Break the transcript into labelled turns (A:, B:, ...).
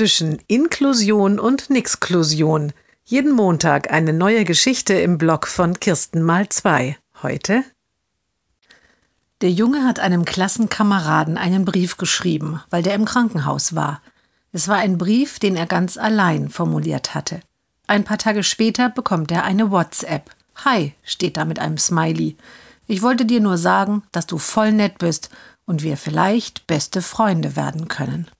A: zwischen Inklusion und Nixklusion. Jeden Montag eine neue Geschichte im Blog von Kirsten mal zwei. Heute? Der Junge hat einem Klassenkameraden einen Brief geschrieben, weil der im Krankenhaus war. Es war ein Brief, den er ganz allein formuliert hatte. Ein paar Tage später bekommt er eine WhatsApp. Hi, steht da mit einem Smiley. Ich wollte dir nur sagen, dass du voll nett bist und wir vielleicht beste Freunde werden können.